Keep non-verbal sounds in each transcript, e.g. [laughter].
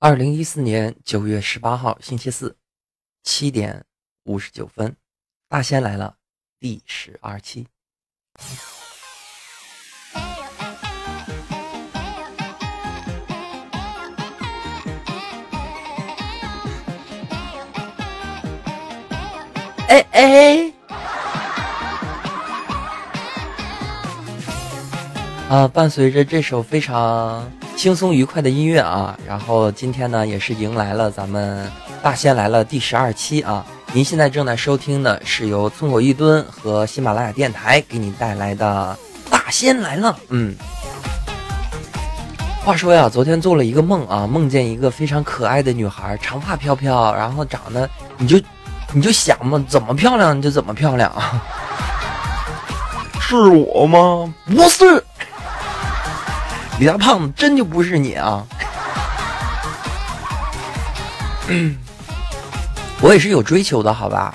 二零一四年九月十八号星期四，七点五十九分，大仙来了第十二期。哎哎，啊！伴随着这首非常轻松愉快的音乐啊，然后今天呢也是迎来了咱们大仙来了第十二期啊。您现在正在收听的是由村口一蹲和喜马拉雅电台给你带来的大仙来了。嗯，话说呀，昨天做了一个梦啊，梦见一个非常可爱的女孩，长发飘飘，然后长得你就。你就想嘛，怎么漂亮就怎么漂亮啊？是我吗？不是，李大胖子真就不是你啊！[clears throat] 我也是有追求的，好吧？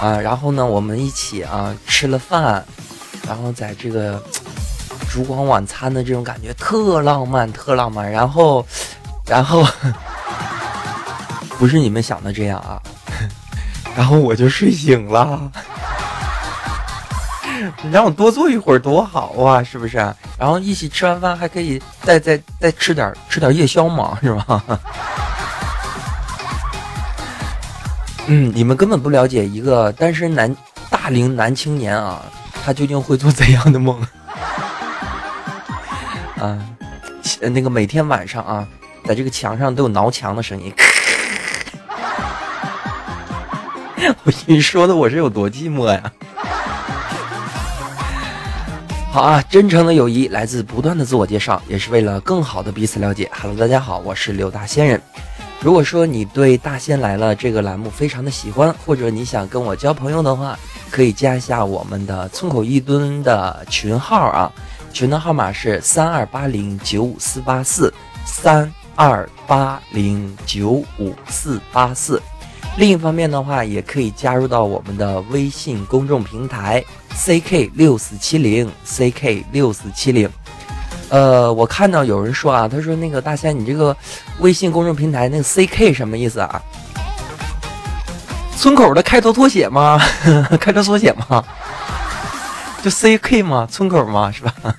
啊，然后呢，我们一起啊吃了饭，然后在这个烛光晚餐的这种感觉特浪漫，特浪漫。然后，然后。[laughs] 不是你们想的这样啊，[laughs] 然后我就睡醒了。你让我多坐一会儿多好啊，是不是？然后一起吃完饭还可以再再再吃点吃点夜宵嘛，是吧？[laughs] 嗯，你们根本不了解一个单身男大龄男青年啊，他究竟会做怎样的梦？[laughs] 啊，那个每天晚上啊，在这个墙上都有挠墙的声音。[laughs] 我你说的我是有多寂寞呀？好啊，真诚的友谊来自不断的自我介绍，也是为了更好的彼此了解。Hello，大家好，我是刘大仙人。如果说你对《大仙来了》这个栏目非常的喜欢，或者你想跟我交朋友的话，可以加一下我们的村口一吨的群号啊，群的号码是三二八零九五四八四三二八零九五四八四。另一方面的话，也可以加入到我们的微信公众平台 ck 六四七零 ck 六四七零。呃，我看到有人说啊，他说那个大仙，你这个微信公众平台那个 ck 什么意思啊？村口的开头缩写吗？[laughs] 开头缩写吗？就 ck 吗？村口吗？是吧？[laughs]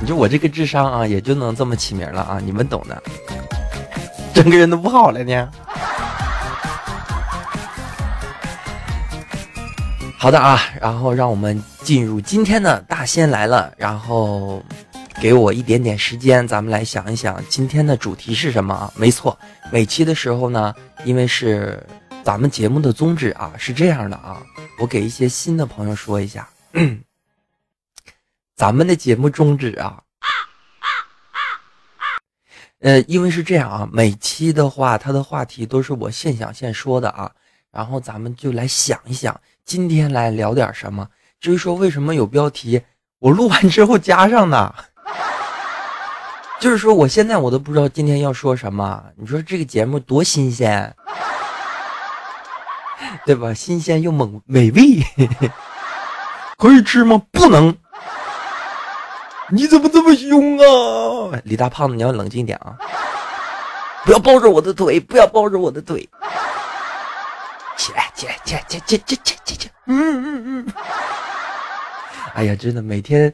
你说我这个智商啊，也就能这么起名了啊，你们懂的。整个人都不好了呢。好的啊，然后让我们进入今天的大仙来了。然后给我一点点时间，咱们来想一想今天的主题是什么啊？没错，每期的时候呢，因为是咱们节目的宗旨啊，是这样的啊。我给一些新的朋友说一下，咱们的节目宗旨啊，呃，因为是这样啊，每期的话，它的话题都是我现想现说的啊。然后咱们就来想一想。今天来聊点什么？至于说为什么有标题，我录完之后加上的，就是说我现在我都不知道今天要说什么。你说这个节目多新鲜，对吧？新鲜又猛美味，可以吃吗？不能。你怎么这么凶啊？李大胖子，你要冷静点啊！不要抱着我的腿，不要抱着我的腿。起来，起来，起来，起起起起起起！嗯嗯嗯。哎呀，真的，每天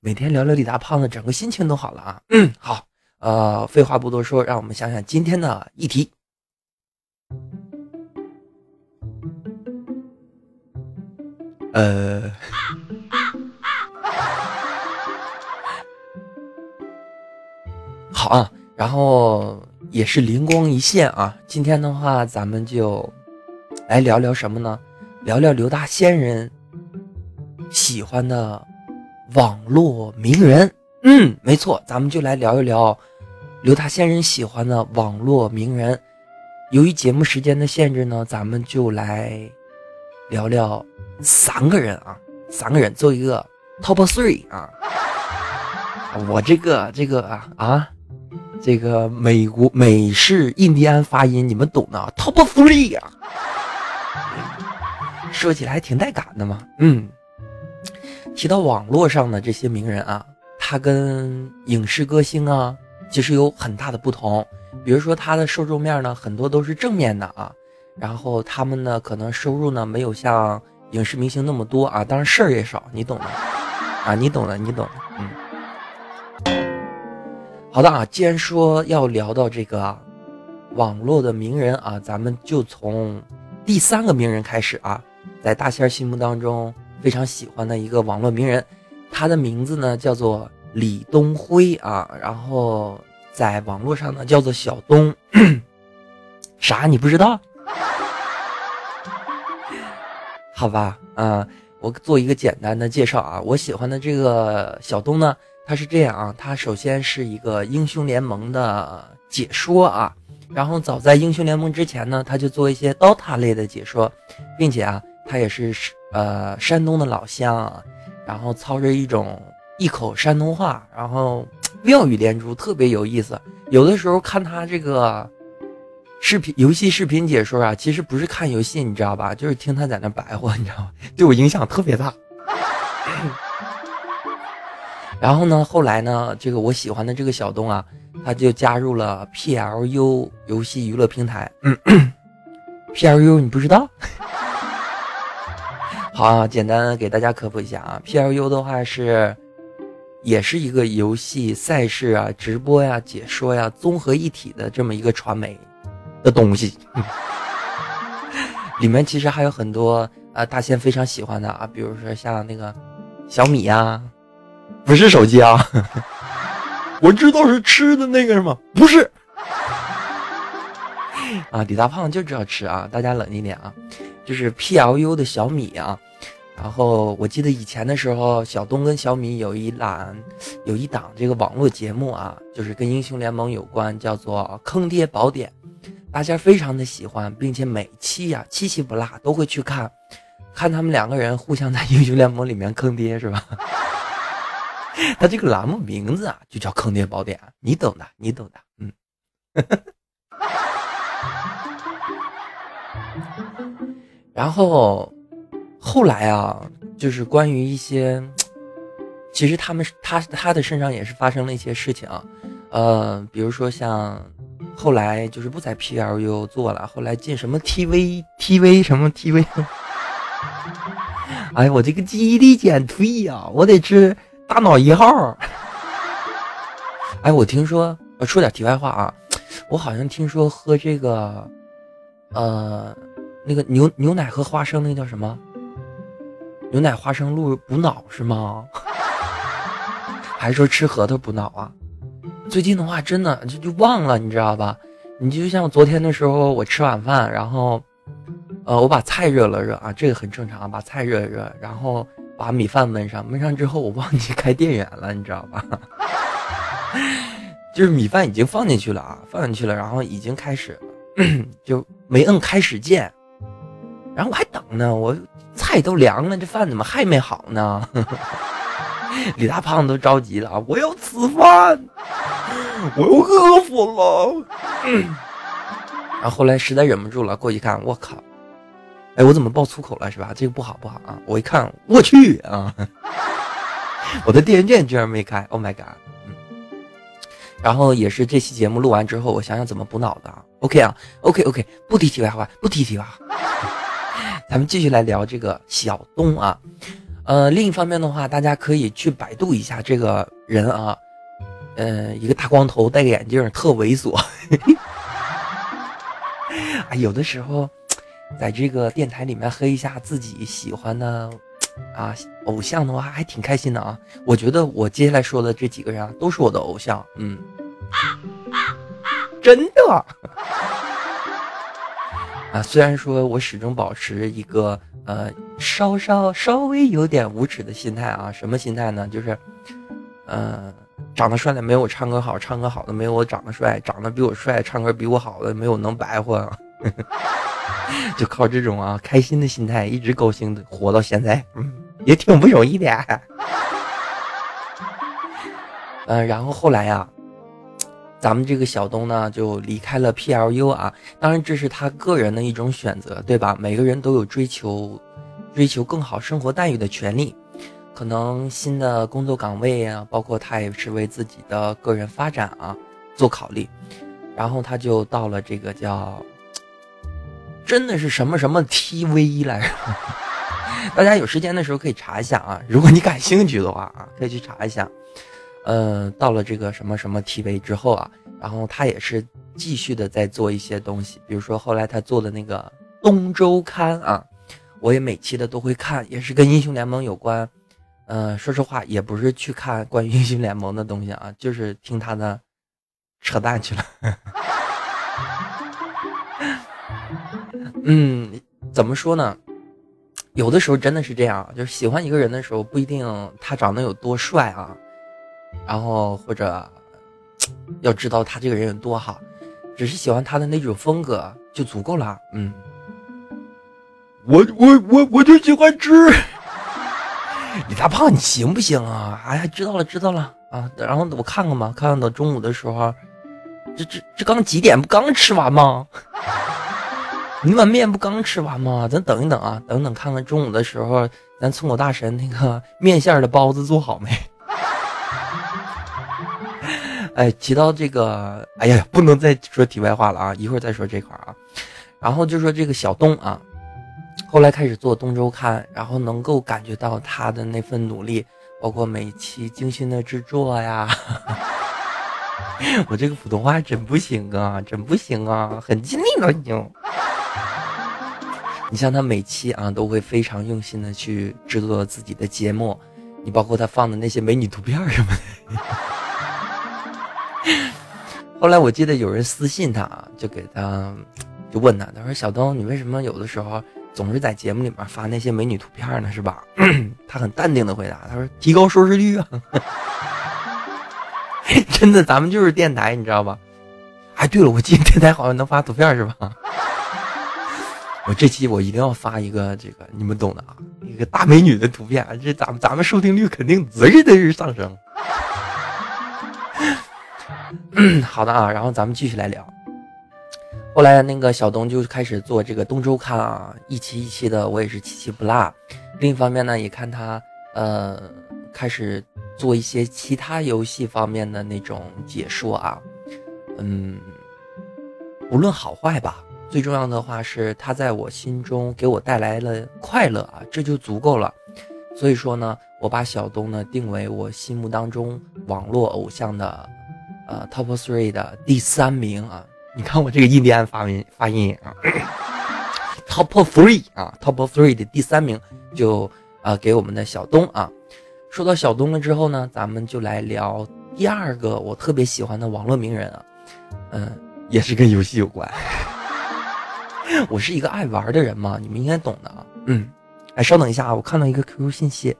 每天聊聊李大胖子，整个心情都好了啊。嗯，好，呃，废话不多说，让我们想想今天的议题。呃，好啊，然后也是灵光一现啊，今天的话，咱们就。来聊聊什么呢？聊聊刘大仙人喜欢的网络名人。嗯，没错，咱们就来聊一聊刘大仙人喜欢的网络名人。由于节目时间的限制呢，咱们就来聊聊三个人啊，三个人做一个 top three 啊。我这个这个啊啊，这个美国美式印第安发音你们懂的，top three 呀。说起来还挺带感的嘛，嗯，提到网络上的这些名人啊，他跟影视歌星啊，其实有很大的不同。比如说他的受众面呢，很多都是正面的啊，然后他们呢，可能收入呢没有像影视明星那么多啊，当然事儿也少，你懂的。啊，你懂的，你懂的，嗯。好的啊，既然说要聊到这个网络的名人啊，咱们就从第三个名人开始啊，在大仙心目当中非常喜欢的一个网络名人，他的名字呢叫做李东辉啊，然后在网络上呢叫做小东，[clears throat] 啥你不知道？[laughs] 好吧，啊，我做一个简单的介绍啊，我喜欢的这个小东呢。他是这样啊，他首先是一个英雄联盟的解说啊，然后早在英雄联盟之前呢，他就做一些 DOTA 类的解说，并且啊，他也是呃山东的老乡，然后操着一种一口山东话，然后妙语连珠，特别有意思。有的时候看他这个视频游戏视频解说啊，其实不是看游戏，你知道吧？就是听他在那白话，你知道吗？对我影响特别大。然后呢，后来呢，这个我喜欢的这个小东啊，他就加入了 PLU 游戏娱乐平台。PLU 你不知道？好啊，简单给大家科普一下啊，PLU 的话是，也是一个游戏赛事啊、直播呀、解说呀综合一体的这么一个传媒的东西。[laughs] 里面其实还有很多啊，大仙非常喜欢的啊，比如说像那个小米呀。不是手机啊，[laughs] 我知道是吃的那个什么，不是 [laughs] 啊，李大胖就知道吃啊，大家冷静点啊，就是 PLU 的小米啊，然后我记得以前的时候，小东跟小米有一栏，有一档这个网络节目啊，就是跟英雄联盟有关，叫做《坑爹宝典》，大家非常的喜欢，并且每期呀期期不落都会去看，看他们两个人互相在英雄联盟里面坑爹是吧？他这个栏目名字啊，就叫《坑爹宝典》，你懂的，你懂的，嗯。[laughs] 然后后来啊，就是关于一些，其实他们他他的身上也是发生了一些事情，呃，比如说像后来就是不在 PLU 做了，后来进什么 TV TV 什么 TV，[laughs] 哎我这个记忆力减退呀，我得吃。大脑一号，哎，我听说，我说点题外话啊，我好像听说喝这个，呃，那个牛牛奶和花生，那叫什么？牛奶花生露补脑是吗？还是说吃核桃补脑啊？最近的话，真的就就忘了，你知道吧？你就像昨天的时候，我吃晚饭，然后，呃，我把菜热了热啊，这个很正常，把菜热一热，然后。把米饭焖上，焖上之后我忘记开电源了，你知道吧？[laughs] 就是米饭已经放进去了啊，放进去了，然后已经开始，[clears throat] 就没摁开始键，然后我还等呢，我菜都凉了，这饭怎么还没好呢？[laughs] 李大胖都着急了啊，我要吃饭，我要饿死了。[clears throat] 然后后来实在忍不住了，过去看，我靠！哎，我怎么爆粗口了是吧？这个不好不好啊！我一看，我去啊！[laughs] 我的电源键居然没开，Oh my god！嗯，然后也是这期节目录完之后，我想想怎么补脑的啊。OK 啊，OK OK，不提题外话，不提题外话，咱们继续来聊这个小东啊。呃，另一方面的话，大家可以去百度一下这个人啊，呃，一个大光头，戴个眼镜，特猥琐。啊，[laughs] 有的时候。在这个电台里面黑一下自己喜欢的啊偶像的话，还挺开心的啊！我觉得我接下来说的这几个人啊，都是我的偶像，嗯，真的啊！虽然说我始终保持一个呃稍稍稍微有点无耻的心态啊，什么心态呢？就是，呃，长得帅的没有我唱歌好，唱歌好的没有我长得帅，长得比我帅，唱歌比我好的没有能白活。[laughs] 就靠这种啊开心的心态，一直高兴的活到现在，嗯，也挺不容易的。嗯，[laughs] 然后后来呀，咱们这个小东呢就离开了 PLU 啊，当然这是他个人的一种选择，对吧？每个人都有追求追求更好生活待遇的权利。可能新的工作岗位啊，包括他也是为自己的个人发展啊做考虑，然后他就到了这个叫，真的是什么什么 TV 来着？[laughs] 大家有时间的时候可以查一下啊，如果你感兴趣的话啊，可以去查一下。呃，到了这个什么什么 TV 之后啊，然后他也是继续的在做一些东西，比如说后来他做的那个东周刊啊，我也每期的都会看，也是跟英雄联盟有关。呃，说实话，也不是去看关于英雄联盟的东西啊，就是听他的扯淡去了。[laughs] 嗯，怎么说呢？有的时候真的是这样，就是喜欢一个人的时候，不一定他长得有多帅啊，然后或者要知道他这个人有多好，只是喜欢他的那种风格就足够了。嗯，我我我我就喜欢吃，[laughs] 李大胖，你行不行啊？哎呀，知道了知道了啊，然后我看看吧，看看到中午的时候，这这这刚几点？不刚吃完吗？[laughs] 你碗面不刚吃完吗？咱等一等啊，等等看看中午的时候，咱村口大神那个面线的包子做好没？哎，提到这个，哎呀，不能再说题外话了啊，一会儿再说这块啊。然后就说这个小东啊，后来开始做东周刊，然后能够感觉到他的那份努力，包括每期精心的制作呀。[laughs] 我这个普通话真不行啊，真不行啊，很尽力了已经。你像他每期啊都会非常用心的去制作自己的节目，你包括他放的那些美女图片什么的。后来我记得有人私信他，就给他就问他，他说：“小东，你为什么有的时候总是在节目里面发那些美女图片呢？是吧？” [clears throat] 他很淡定的回答，他说：“提高收视率啊。[laughs] ”真的，咱们就是电台，你知道吧？哎，对了，我记得电台好像能发图片是吧？[laughs] 我这期我一定要发一个这个你们懂的啊，一个大美女的图片，这咱们咱们收听率肯定滋的是上升。[clears throat] 好的啊，然后咱们继续来聊。后来那个小东就开始做这个东周刊啊，一期一期的，我也是期期不落。另一方面呢，也看他呃开始做一些其他游戏方面的那种解说啊，嗯，无论好坏吧。最重要的话是，他在我心中给我带来了快乐啊，这就足够了。所以说呢，我把小东呢定为我心目当中网络偶像的，呃，top three 的第三名啊。你看我这个印第安发音发音啊，top three 啊，top three 的第三名就呃给我们的小东啊。说到小东了之后呢，咱们就来聊第二个我特别喜欢的网络名人啊，嗯，也是跟游戏有关。[laughs] 我是一个爱玩的人嘛，你们应该懂的啊。嗯，哎，稍等一下啊，我看到一个 QQ 信息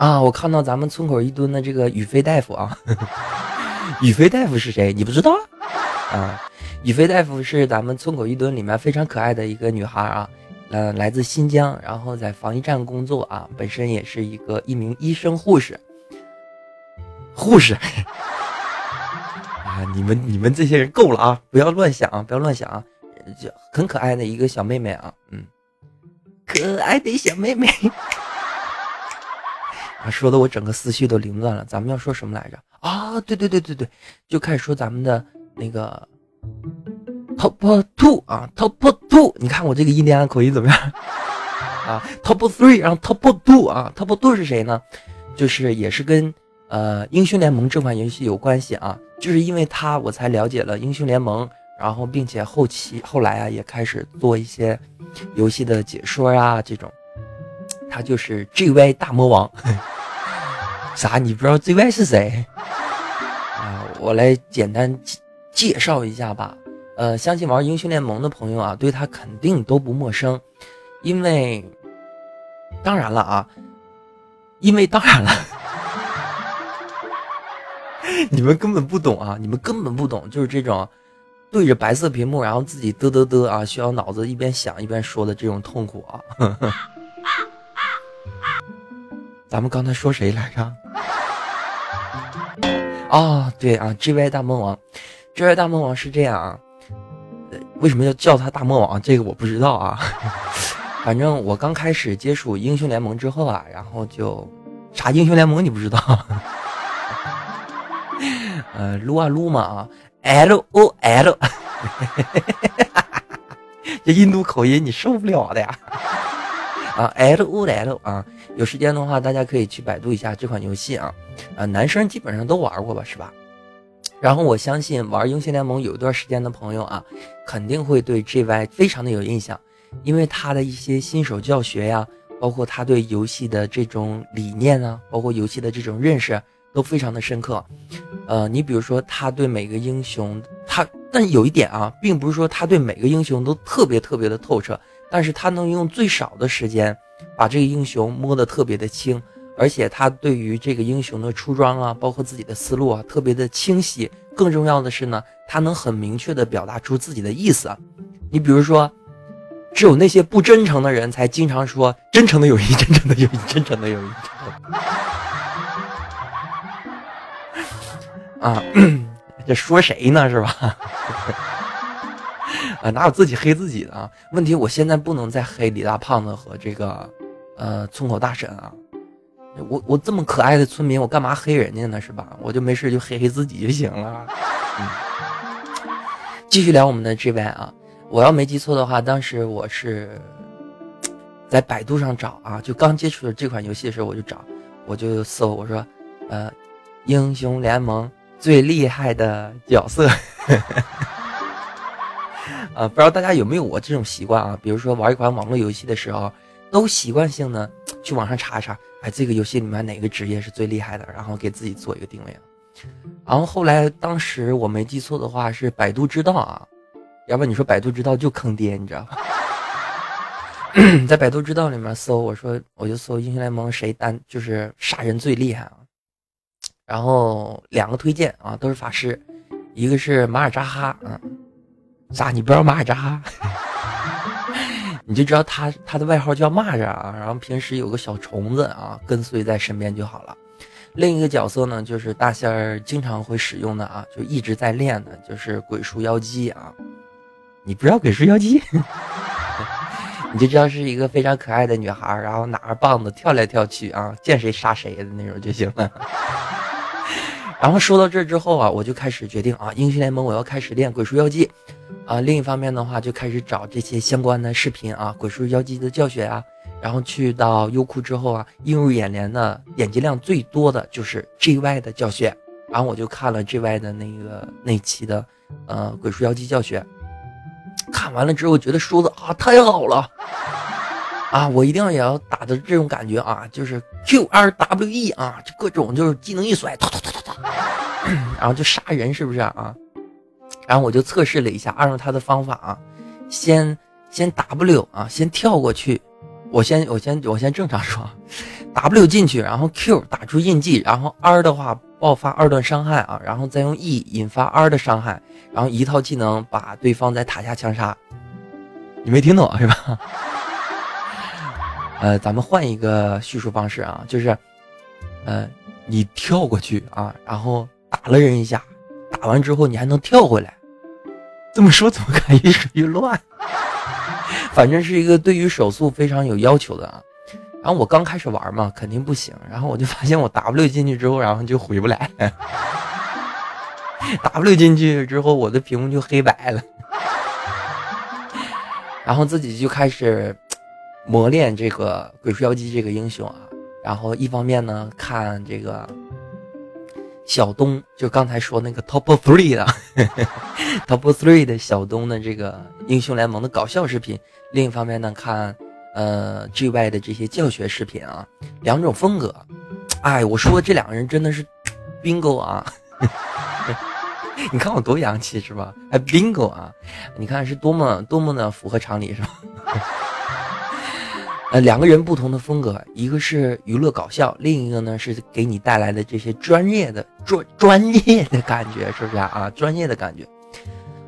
啊，我看到咱们村口一蹲的这个宇飞大夫啊。[laughs] 宇飞大夫是谁？你不知道啊？宇飞大夫是咱们村口一蹲里面非常可爱的一个女孩啊，呃，来自新疆，然后在防疫站工作啊，本身也是一个一名医生护士。护士。[laughs] 你们你们这些人够了啊！不要乱想啊！不要乱想啊！就很可爱的一个小妹妹啊，嗯，可爱的小妹妹啊，说的我整个思绪都凌乱了。咱们要说什么来着？啊，对对对对对，就开始说咱们的那个 top two 啊，top two，你看我这个印第安口音怎么样？[laughs] 啊，top three，然后 top two 啊，top two 是谁呢？就是也是跟呃英雄联盟这款游戏有关系啊。就是因为他，我才了解了英雄联盟，然后并且后期后来啊，也开始做一些游戏的解说啊，这种。他就是 JY 大魔王，[laughs] 啥？你不知道 JY 是谁？啊，我来简单介绍一下吧。呃，相信玩英雄联盟的朋友啊，对他肯定都不陌生，因为，当然了啊，因为当然了。[laughs] 你们根本不懂啊！你们根本不懂，就是这种对着白色屏幕，然后自己嘚嘚嘚啊，需要脑子一边想一边说的这种痛苦啊！[laughs] 咱们刚才说谁来着？啊，对啊，GY 大魔王，GY 大魔王是这样啊，为什么要叫他大魔王？这个我不知道啊。[laughs] 反正我刚开始接触英雄联盟之后啊，然后就啥英雄联盟你不知道？[laughs] 呃，撸啊撸嘛啊，L O L，[laughs] 这印度口音你受不了的呀！啊，L O L 啊，有时间的话大家可以去百度一下这款游戏啊，啊，男生基本上都玩过吧，是吧？然后我相信玩英雄联盟有一段时间的朋友啊，肯定会对 GY 非常的有印象，因为他的一些新手教学呀，包括他对游戏的这种理念啊，包括游戏的这种认识都非常的深刻。呃，你比如说他对每个英雄，他但有一点啊，并不是说他对每个英雄都特别特别的透彻，但是他能用最少的时间把这个英雄摸得特别的清。而且他对于这个英雄的出装啊，包括自己的思路啊，特别的清晰。更重要的是呢，他能很明确的表达出自己的意思。你比如说，只有那些不真诚的人才经常说真诚的友谊，真诚的友谊，真诚的友谊。啊，[coughs] 这说谁呢？是吧？[laughs] 啊，哪有自己黑自己的啊？问题我现在不能再黑李大胖子和这个呃村口大婶啊。我我这么可爱的村民，我干嘛黑人家呢？是吧？我就没事就黑黑自己就行了。[laughs] 嗯，继续聊我们的 G Y 啊，我要没记错的话，当时我是在百度上找啊，就刚接触的这款游戏的时候，我就找，我就搜，我说，呃，英雄联盟最厉害的角色。啊，[laughs] 不知道大家有没有我这种习惯啊？比如说玩一款网络游戏的时候，都习惯性的去网上查一查。哎，这个游戏里面哪个职业是最厉害的？然后给自己做一个定位。然后后来，当时我没记错的话是百度知道啊，要不然你说百度知道就坑爹，你知道吧？[clears throat] 在百度知道里面搜，我说我就搜英雄联盟谁单就是杀人最厉害啊。然后两个推荐啊，都是法师，一个是马尔扎哈嗯，咋你不知道马尔扎哈？你就知道他他的外号叫蚂蚱啊，然后平时有个小虫子啊跟随在身边就好了。另一个角色呢，就是大仙儿经常会使用的啊，就一直在练的，就是鬼畜妖姬啊。你不知道鬼畜妖姬，[laughs] 你就知道是一个非常可爱的女孩，然后拿着棒子跳来跳去啊，见谁杀谁的那种就行了。然后说到这之后啊，我就开始决定啊，英雄联盟我要开始练鬼畜妖姬。啊，另一方面的话，就开始找这些相关的视频啊，鬼畜妖姬的教学啊，然后去到优酷之后啊，映入眼帘的点击量最多的就是 GY 的教学，然后我就看了 GY 的那个那期的，呃，鬼畜妖姬教学，看完了之后觉得说的啊太好了，啊，我一定要也要打的这种感觉啊，就是 Q R W E 啊，就各种就是技能一甩，突突突突突，[clears throat] 然后就杀人，是不是啊？然后我就测试了一下，按照他的方法啊，先先 W 啊，先跳过去，我先我先我先正常说，W 进去，然后 Q 打出印记，然后 R 的话爆发二段伤害啊，然后再用 E 引发 R 的伤害，然后一套技能把对方在塔下枪杀。你没听懂是吧？呃，咱们换一个叙述方式啊，就是，呃，你跳过去啊，然后打了人一下，打完之后你还能跳回来。这么说怎么感觉属于乱？[laughs] 反正是一个对于手速非常有要求的啊。然后我刚开始玩嘛，肯定不行。然后我就发现我 W 进去之后，然后就回不来。[laughs] W 进去之后，我的屏幕就黑白了。[laughs] 然后自己就开始磨练这个鬼吹妖姬这个英雄啊。然后一方面呢，看这个。小东就刚才说那个 top three 的 [laughs] top three 的小东的这个英雄联盟的搞笑视频，另一方面呢看呃 GY 的这些教学视频啊，两种风格，哎，我说这两个人真的是 bingo 啊，[laughs] 你看我多洋气是吧？还 bingo 啊，你看是多么多么的符合常理是吧？呃，两个人不同的风格，一个是娱乐搞笑，另一个呢是给你带来的这些专业的专专业的感觉，是不是啊？专业的感觉。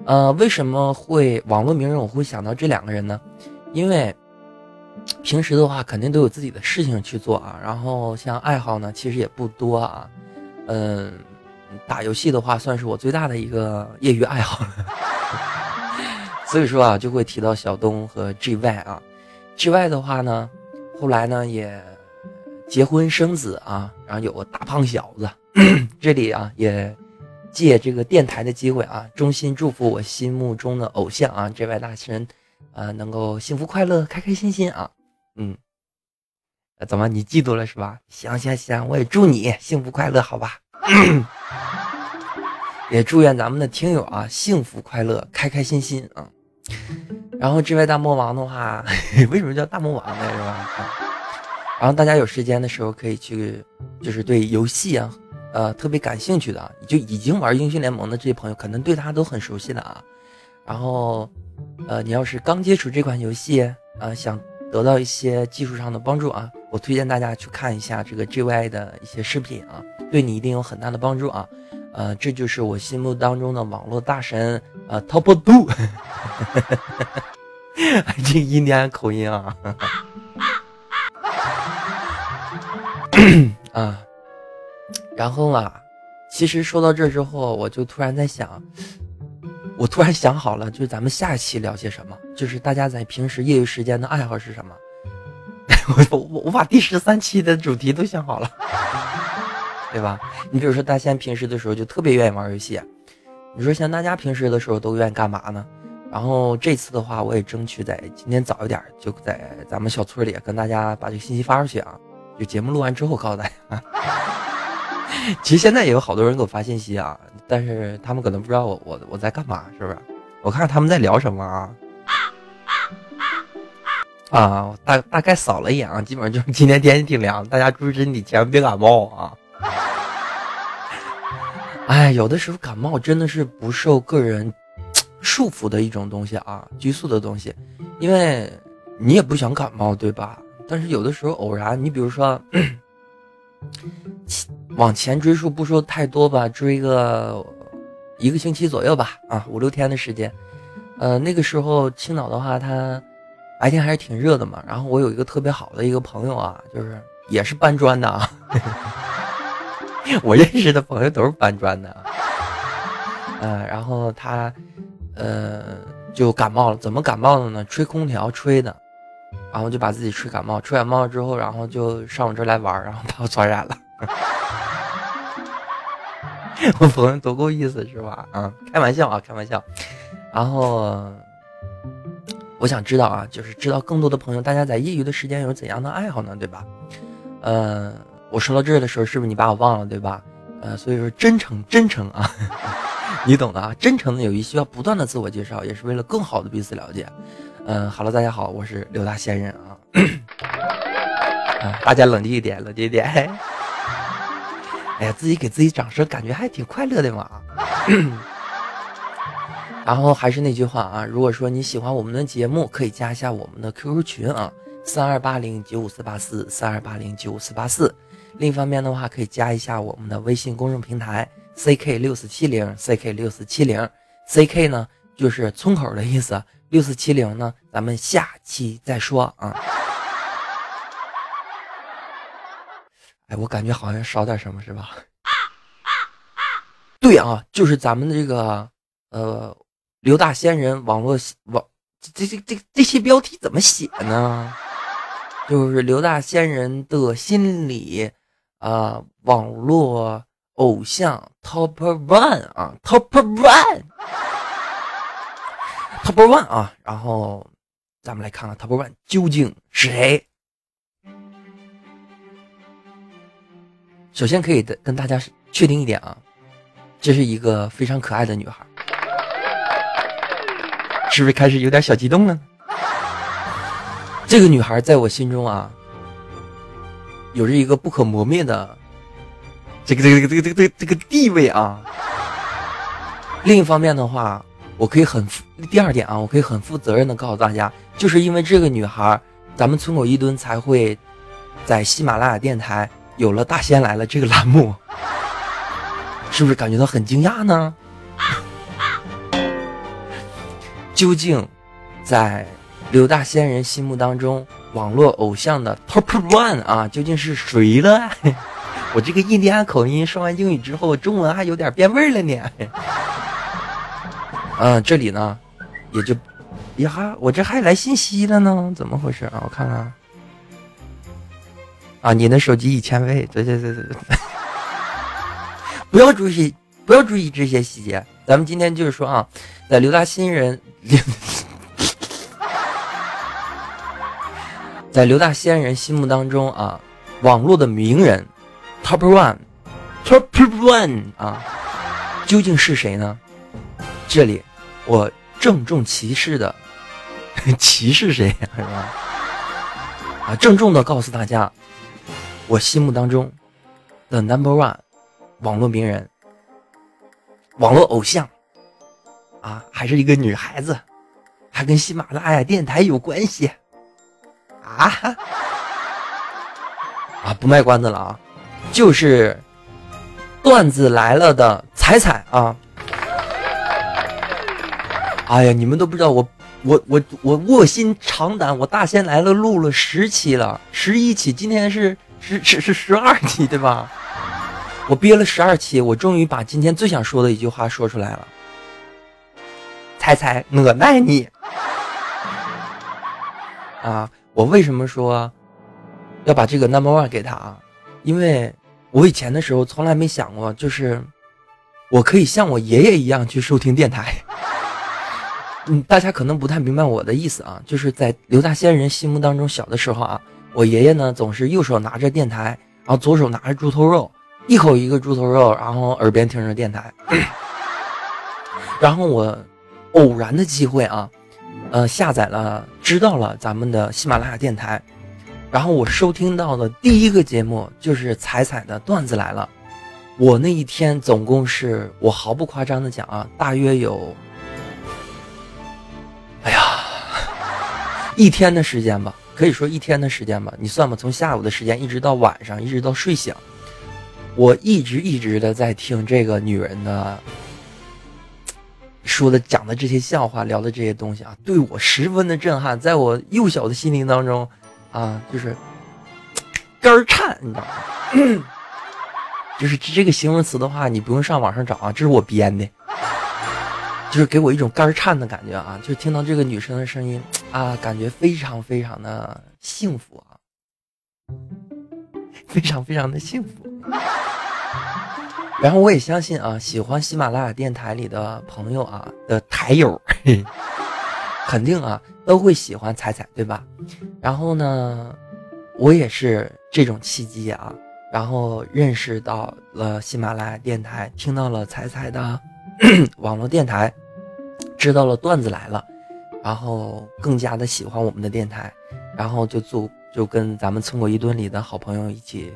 呃，为什么会网络名人我会想到这两个人呢？因为平时的话肯定都有自己的事情去做啊，然后像爱好呢其实也不多啊。嗯，打游戏的话算是我最大的一个业余爱好了，[laughs] 所以说啊就会提到小东和 GY 啊。之外的话呢，后来呢也结婚生子啊，然后有个大胖小子。[clears throat] 这里啊也借这个电台的机会啊，衷心祝福我心目中的偶像啊这位大神，呃能够幸福快乐、开开心心啊。嗯，怎么你嫉妒了是吧？行行行，我也祝你幸福快乐，好吧？[clears throat] 也祝愿咱们的听友啊幸福快乐、开开心心啊。然后这位大魔王的话，[laughs] 为什么叫大魔王呢？是吧？然后大家有时间的时候可以去，就是对游戏啊，呃，特别感兴趣的，就已经玩英雄联盟的这些朋友，可能对他都很熟悉的啊。然后，呃，你要是刚接触这款游戏啊，想得到一些技术上的帮助啊，我推荐大家去看一下这个 GY 的一些视频啊，对你一定有很大的帮助啊。呃，这就是我心目当中的网络大神，呃，Top Two，[laughs] 这印第安口音啊，[coughs] 啊，然后啊，其实说到这之后，我就突然在想，我突然想好了，就是咱们下一期聊些什么，就是大家在平时业余时间的爱好是什么，[laughs] 我我我把第十三期的主题都想好了。对吧？你比如说大仙平时的时候就特别愿意玩游戏，你说像大家平时的时候都愿意干嘛呢？然后这次的话，我也争取在今天早一点，就在咱们小村里跟大家把这个信息发出去啊。就节目录完之后告诉大家。[laughs] 其实现在也有好多人给我发信息啊，但是他们可能不知道我我我在干嘛，是不是？我看看他们在聊什么啊？啊，大大概扫了一眼啊，基本上就是今天天气挺凉，大家注意身体，千万别感冒啊。哎，有的时候感冒真的是不受个人束缚的一种东西啊，拘束的东西，因为你也不想感冒，对吧？但是有的时候偶然，你比如说往前追溯，不说太多吧，追个一个星期左右吧，啊，五六天的时间，呃，那个时候青岛的话，它白天还是挺热的嘛。然后我有一个特别好的一个朋友啊，就是也是搬砖的啊。[laughs] [laughs] 我认识的朋友都是搬砖的，嗯，然后他，呃，就感冒了。怎么感冒的呢？吹空调吹的，然后就把自己吹感冒。吹感冒之后，然后就上我这来玩，然后把我传染了。[laughs] 我朋友多够意思是吧？啊，开玩笑啊，开玩笑。然后，我想知道啊，就是知道更多的朋友，大家在业余的时间有怎样的爱好呢？对吧？嗯。我说到这儿的时候，是不是你把我忘了，对吧？呃，所以说真诚，真诚啊，[laughs] 你懂的啊。真诚的友谊需要不断的自我介绍，也是为了更好的彼此了解。嗯哈喽，大家好，我是刘大仙人啊。[coughs] 大家冷静一点，冷静一点。[laughs] 哎呀，自己给自己掌声，感觉还挺快乐的嘛。[coughs] 然后还是那句话啊，如果说你喜欢我们的节目，可以加一下我们的 QQ 群啊，三二八零九五四八四，三二八零九五四八四。另一方面的话，可以加一下我们的微信公众平台 ck 六四七零 ck 六四七零 ck 呢就是村口的意思，六四七零呢，咱们下期再说啊。哎，我感觉好像少点什么，是吧？对啊，就是咱们的这个呃刘大仙人网络网这这这这些标题怎么写呢？就是刘大仙人的心理。啊，网络偶像 top one 啊，top one，top [laughs] one 啊，然后咱们来看看 top one 究竟是谁。首先可以的跟大家确定一点啊，这是一个非常可爱的女孩，是不是开始有点小激动了？[laughs] 这个女孩在我心中啊。有着一个不可磨灭的这个这个这个这个这个这个地位啊。另一方面的话，我可以很第二点啊，我可以很负责任的告诉大家，就是因为这个女孩，咱们村口一吨才会在喜马拉雅电台有了《大仙来了》这个栏目，[laughs] 是不是感觉到很惊讶呢？[laughs] 究竟在刘大仙人心目当中？网络偶像的 top one 啊，究竟是谁了？[laughs] 我这个印第安口音说完英语之后，中文还有点变味了呢。嗯，[laughs] 这里呢，也就呀，我这还来信息了呢，怎么回事啊？我看看。啊，你的手机已签位，对对对对对。[laughs] 不要注意，不要注意这些细节。咱们今天就是说啊，在刘大新人，在刘大仙人心目当中啊，网络的名人 top one，top one 啊，究竟是谁呢？这里我郑重其事的，[laughs] 歧视谁呀是吧？啊，郑重的告诉大家，我心目当中的 number one 网络名人。网络偶像，啊，还是一个女孩子，还跟喜马拉雅电台有关系，啊，啊，不卖关子了啊，就是段子来了的彩彩啊，哎呀，你们都不知道我我我我卧薪尝胆，我大仙来了录了十期了，十一期，今天是十十是十二期对吧？我憋了十二期，我终于把今天最想说的一句话说出来了。彩彩我爱你啊！我为什么说要把这个 number one 给他啊？因为我以前的时候从来没想过，就是我可以像我爷爷一样去收听电台。嗯，大家可能不太明白我的意思啊，就是在刘大仙人心目当中，小的时候啊，我爷爷呢总是右手拿着电台，然后左手拿着猪头肉。一口一个猪头肉，然后耳边听着电台，[coughs] 然后我偶然的机会啊，呃，下载了，知道了咱们的喜马拉雅电台，然后我收听到的第一个节目就是彩彩的段子来了。我那一天总共是我毫不夸张的讲啊，大约有，哎呀，一天的时间吧，可以说一天的时间吧，你算吧，从下午的时间一直到晚上，一直到睡醒。我一直一直的在听这个女人的说的讲的这些笑话，聊的这些东西啊，对我十分的震撼，在我幼小的心灵当中，啊，就是 [tsk] 肝儿颤，你知道吗？[clears throat] 就是这个形容词的话，你不用上网上找啊，这是我编的，就是给我一种肝儿颤的感觉啊，就听到这个女生的声音啊，感觉非常非常的幸福啊，[laughs] 非常非常的幸福。然后我也相信啊，喜欢喜马拉雅电台里的朋友啊的台友，[laughs] 肯定啊都会喜欢彩彩，对吧？然后呢，我也是这种契机啊，然后认识到了喜马拉雅电台，听到了彩彩的 [clears throat] 网络电台，知道了段子来了，然后更加的喜欢我们的电台，然后就做就跟咱们村过一顿里的好朋友一起。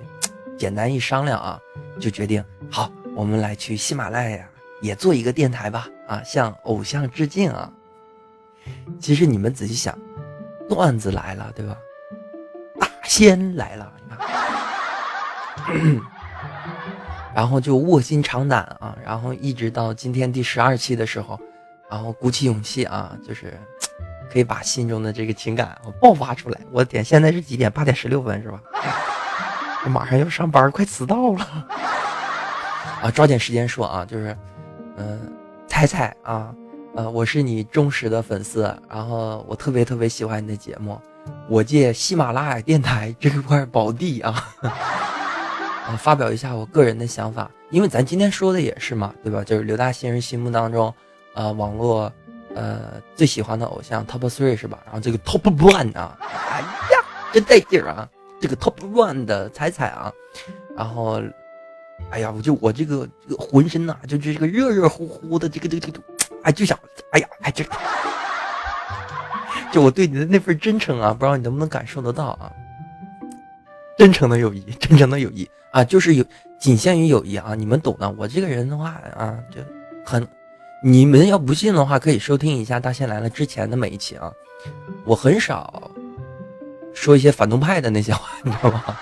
简单一商量啊，就决定好，我们来去喜马拉雅也做一个电台吧啊，向偶像致敬啊。其实你们仔细想，段子来了，对吧？大仙来了，你 [coughs] 看然后就卧薪尝胆啊，然后一直到今天第十二期的时候，然后鼓起勇气啊，就是可以把心中的这个情感爆发出来。我的天，现在是几点？八点十六分是吧？马上要上班，快迟到了啊！抓紧时间说啊，就是，嗯，彩彩啊，呃，我是你忠实的粉丝，然后我特别特别喜欢你的节目，我借喜马拉雅电台这块宝地啊，[laughs] 啊，发表一下我个人的想法，因为咱今天说的也是嘛，对吧？就是刘大新人心目当中，呃，网络呃最喜欢的偶像 top three 是吧？然后这个 top one 啊，哎呀，真带劲儿啊！这个 top one 的彩彩啊，然后，哎呀，我就我这个这个浑身呐，就这个热热乎乎的，这个这个这个，哎，就想，哎呀，哎，这，就我对你的那份真诚啊，不知道你能不能感受得到啊？真诚的友谊，真诚的友谊啊，就是有仅限于友谊啊，你们懂的。我这个人的话啊，就很，你们要不信的话，可以收听一下《大仙来了》之前的每一期啊，我很少。说一些反动派的那些话，你知道吗？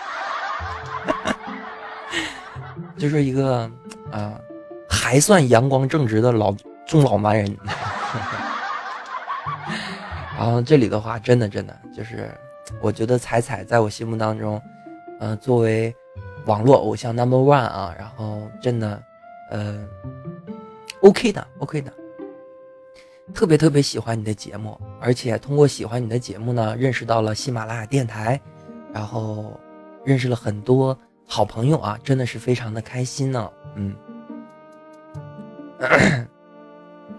就是一个啊，还算阳光正直的老中老男人。[laughs] 然后这里的话，真的真的就是，我觉得彩彩在我心目当中，呃，作为网络偶像 number one 啊，然后真的，呃，OK 的，OK 的。特别特别喜欢你的节目，而且通过喜欢你的节目呢，认识到了喜马拉雅电台，然后认识了很多好朋友啊，真的是非常的开心呢。嗯，[clears throat]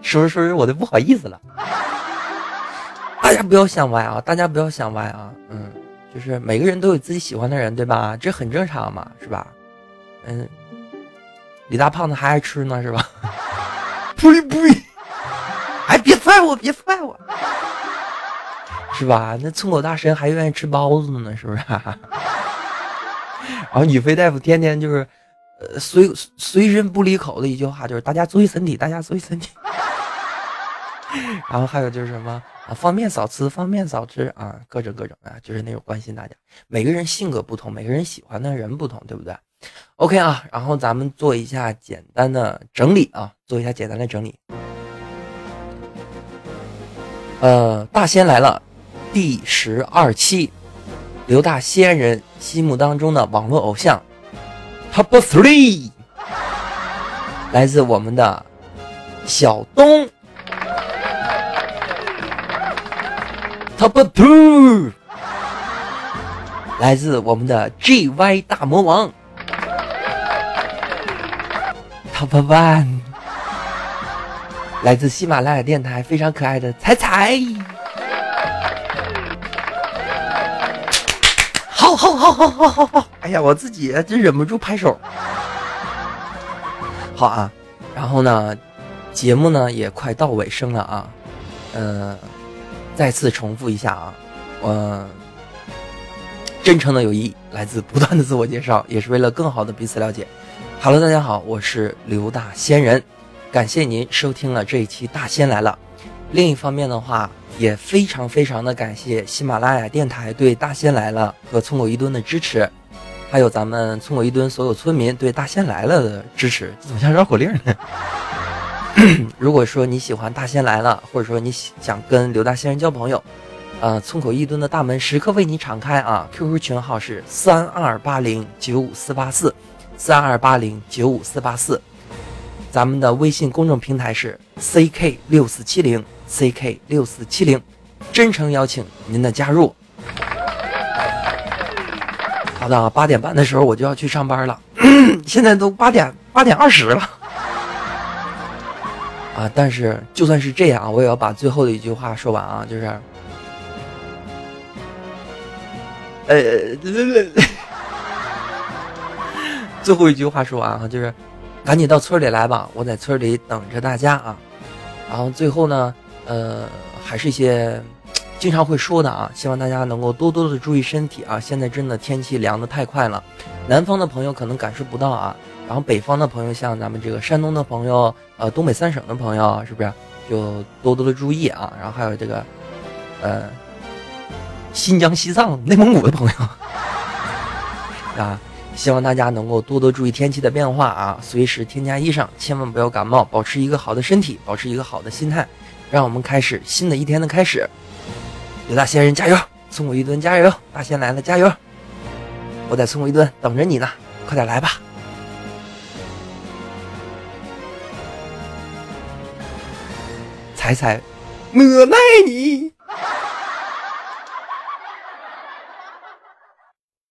说着说着我都不好意思了。[laughs] 大家不要想歪啊，大家不要想歪啊。嗯，就是每个人都有自己喜欢的人，对吧？这很正常嘛，是吧？嗯，李大胖子还爱吃呢，是吧？[laughs] 呸呸！哎，别踹我，别踹我，[laughs] 是吧？那村口大神还愿意吃包子呢，是不是？然后宇飞大夫天天就是，呃，随随身不离口的一句话就是：大家注意身体，大家注意身体。[laughs] 然后还有就是什么啊，方便少吃，方便少吃啊，各种各种啊，就是那种关心大家。每个人性格不同，每个人喜欢的人不同，对不对？OK 啊，然后咱们做一下简单的整理啊，做一下简单的整理。呃，大仙来了，第十二期，刘大西安人心目当中的网络偶像，Top Three，来自我们的小东，Top Two，来自我们的 GY 大魔王，Top One。来自喜马拉雅电台非常可爱的彩彩，好好好好好好！哎呀，我自己真忍不住拍手。好啊，然后呢，节目呢也快到尾声了啊，呃，再次重复一下啊，我真诚的友谊来自不断的自我介绍，也是为了更好的彼此了解。Hello，大家好，我是刘大仙人。感谢您收听了这一期《大仙来了》。另一方面的话，也非常非常的感谢喜马拉雅电台对《大仙来了》和村口一吨的支持，还有咱们村口一吨所有村民对《大仙来了》的支持。怎么像绕口令呢？[coughs] 如果说你喜欢《大仙来了》，或者说你想跟刘大仙人交朋友，呃，村口一吨的大门时刻为你敞开啊！QQ 群号是三二八零九五四八四，三二八零九五四八四。咱们的微信公众平台是 ck 六四七零 ck 六四七零，真诚邀请您的加入。好的，八点半的时候我就要去上班了，[clears throat] 现在都八点八点二十了。啊，但是就算是这样，我也要把最后的一句话说完啊，就是，呃，[laughs] 最后一句话说完啊，就是。赶紧到村里来吧，我在村里等着大家啊。然后最后呢，呃，还是一些经常会说的啊，希望大家能够多多的注意身体啊。现在真的天气凉的太快了，南方的朋友可能感受不到啊。然后北方的朋友，像咱们这个山东的朋友，呃，东北三省的朋友，是不是就多多的注意啊？然后还有这个，呃，新疆、西藏、内蒙古的朋友 [laughs] 啊。希望大家能够多多注意天气的变化啊，随时添加衣裳，千万不要感冒，保持一个好的身体，保持一个好的心态，让我们开始新的一天的开始。刘大仙人加油，村口一吨加油，大仙来了加油！我在村口一吨等着你呢，快点来吧！彩彩，我爱你。